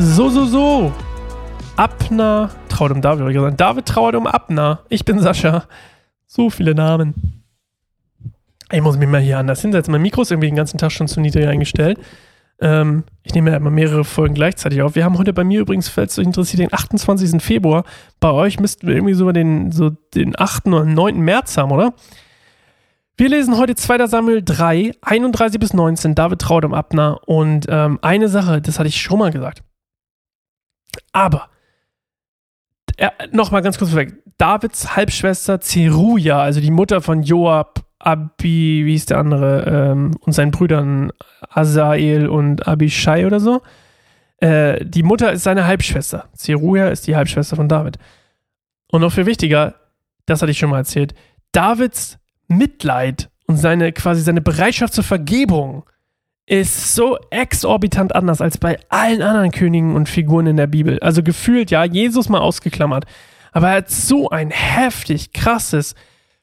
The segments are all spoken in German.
So, so, so. Abner trauert um David, habe ich gesagt. David trauert um Abner. Ich bin Sascha. So viele Namen. Ich muss mich mal hier anders hinsetzen. Mein Mikro ist irgendwie den ganzen Tag schon zu niedrig eingestellt. Ähm, ich nehme ja immer mehrere Folgen gleichzeitig auf. Wir haben heute bei mir übrigens, falls euch interessiert, den 28. Februar. Bei euch müssten wir irgendwie so den, so den 8. oder 9. März haben, oder? Wir lesen heute 2. Samuel 3, 31 bis 19, David traut um Abner. Und ähm, eine Sache, das hatte ich schon mal gesagt. Aber, äh, nochmal ganz kurz vorweg, Davids Halbschwester Zeruja, also die Mutter von Joab, Abi, wie hieß der andere, ähm, und seinen Brüdern Asael und Abishai oder so. Äh, die Mutter ist seine Halbschwester. Zeruja ist die Halbschwester von David. Und noch viel wichtiger, das hatte ich schon mal erzählt, Davids Mitleid und seine quasi seine Bereitschaft zur Vergebung ist so exorbitant anders als bei allen anderen Königen und Figuren in der Bibel. Also gefühlt, ja, Jesus mal ausgeklammert. Aber er hat so ein heftig krasses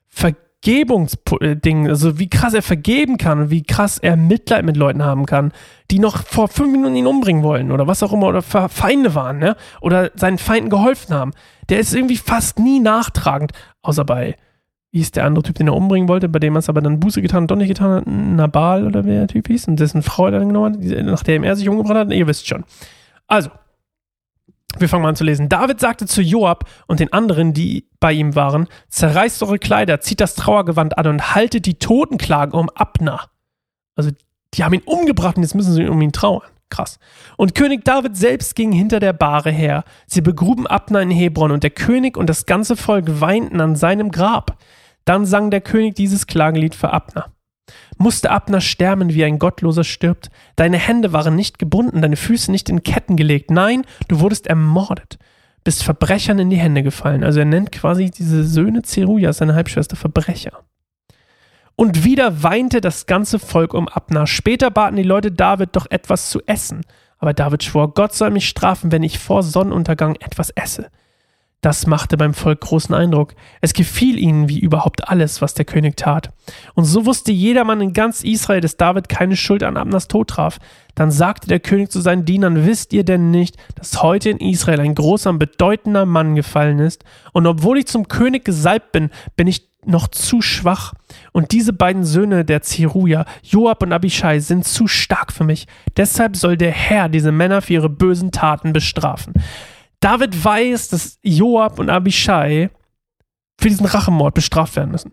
Vergebungsding, also wie krass er vergeben kann und wie krass er Mitleid mit Leuten haben kann, die noch vor fünf Minuten ihn umbringen wollen oder was auch immer oder Feinde waren, ne? Oder seinen Feinden geholfen haben. Der ist irgendwie fast nie nachtragend, außer bei hieß der andere Typ, den er umbringen wollte, bei dem er es aber dann Buße getan und doch nicht getan hat, Nabal oder wer der Typ hieß, und dessen Frau dann genommen hat, nachdem er sich umgebracht hat, ihr wisst schon. Also, wir fangen mal an zu lesen. David sagte zu Joab und den anderen, die bei ihm waren, zerreißt eure Kleider, zieht das Trauergewand an und haltet die Totenklagen um Abner. Also, die haben ihn umgebracht und jetzt müssen sie um ihn trauern. Krass. Und König David selbst ging hinter der Bahre her. Sie begruben Abner in Hebron und der König und das ganze Volk weinten an seinem Grab. Dann sang der König dieses Klagelied für Abner. Musste Abner sterben, wie ein Gottloser stirbt? Deine Hände waren nicht gebunden, deine Füße nicht in Ketten gelegt. Nein, du wurdest ermordet, bist Verbrechern in die Hände gefallen. Also er nennt quasi diese Söhne Zerujas, seine Halbschwester, Verbrecher. Und wieder weinte das ganze Volk um Abner. Später baten die Leute David doch etwas zu essen. Aber David schwor, Gott soll mich strafen, wenn ich vor Sonnenuntergang etwas esse. Das machte beim Volk großen Eindruck. Es gefiel ihnen wie überhaupt alles, was der König tat. Und so wusste jedermann in ganz Israel, dass David keine Schuld an Abners Tod traf. Dann sagte der König zu seinen Dienern, wisst ihr denn nicht, dass heute in Israel ein großer und bedeutender Mann gefallen ist? Und obwohl ich zum König gesalbt bin, bin ich noch zu schwach. Und diese beiden Söhne der Zeruja, Joab und Abishai, sind zu stark für mich. Deshalb soll der Herr diese Männer für ihre bösen Taten bestrafen. David weiß, dass Joab und Abishai für diesen Rachenmord bestraft werden müssen.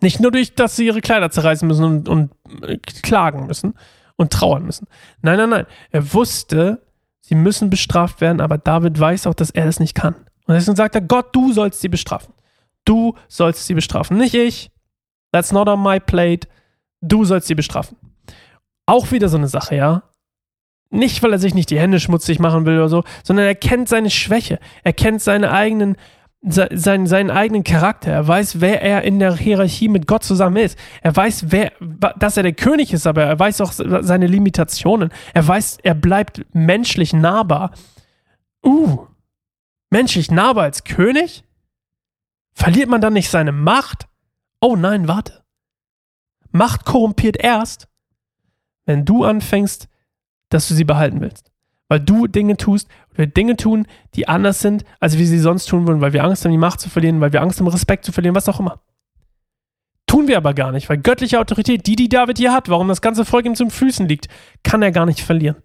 Nicht nur durch, dass sie ihre Kleider zerreißen müssen und, und äh, klagen müssen und trauern müssen. Nein, nein, nein. Er wusste, sie müssen bestraft werden, aber David weiß auch, dass er das nicht kann. Und deswegen sagt er, Gott, du sollst sie bestrafen. Du sollst sie bestrafen. Nicht ich. That's not on my plate. Du sollst sie bestrafen. Auch wieder so eine Sache, ja. Nicht, weil er sich nicht die Hände schmutzig machen will oder so, sondern er kennt seine Schwäche. Er kennt seine eigenen, seinen, seinen eigenen Charakter. Er weiß, wer er in der Hierarchie mit Gott zusammen ist. Er weiß, wer, dass er der König ist, aber er weiß auch seine Limitationen. Er weiß, er bleibt menschlich nahbar. Uh, menschlich nahbar als König? Verliert man dann nicht seine Macht? Oh nein, warte. Macht korrumpiert erst, wenn du anfängst, dass du sie behalten willst. Weil du Dinge tust oder Dinge tun, die anders sind, als wie sie sonst tun würden, weil wir Angst haben, die Macht zu verlieren, weil wir Angst haben, Respekt zu verlieren, was auch immer. Tun wir aber gar nicht, weil göttliche Autorität, die, die David hier hat, warum das ganze Volk ihm zum Füßen liegt, kann er gar nicht verlieren.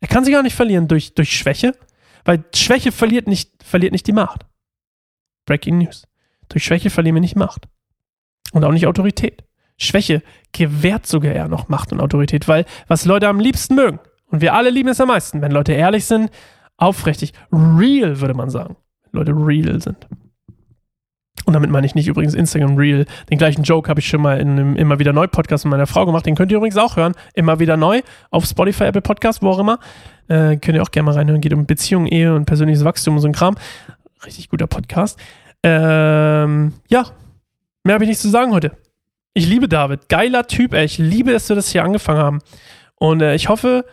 Er kann sie gar nicht verlieren durch, durch Schwäche, weil Schwäche verliert nicht, verliert nicht die Macht. Breaking News. Durch Schwäche verlieren wir nicht Macht. Und auch nicht Autorität. Schwäche gewährt sogar eher noch Macht und Autorität, weil was Leute am liebsten mögen, und wir alle lieben es am meisten, wenn Leute ehrlich sind, aufrichtig, real, würde man sagen. Leute real sind. Und damit meine ich nicht übrigens Instagram Real. Den gleichen Joke habe ich schon mal in einem immer wieder neu Podcast mit meiner Frau gemacht. Den könnt ihr übrigens auch hören. Immer wieder neu auf Spotify, Apple Podcast, wo auch immer. Äh, könnt ihr auch gerne mal reinhören. Geht um Beziehung, Ehe und persönliches Wachstum und so ein Kram. Richtig guter Podcast. Ähm, ja, mehr habe ich nicht zu sagen heute. Ich liebe David. Geiler Typ, ey. Ich liebe, dass wir das hier angefangen haben. Und äh, ich hoffe,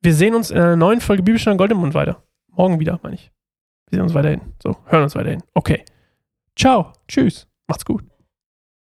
wir sehen uns in einer neuen Folge Bibelstunde Goldemund weiter. Morgen wieder, meine ich. Wir sehen uns weiterhin. So, hören uns weiterhin. Okay. Ciao. Tschüss. Macht's gut.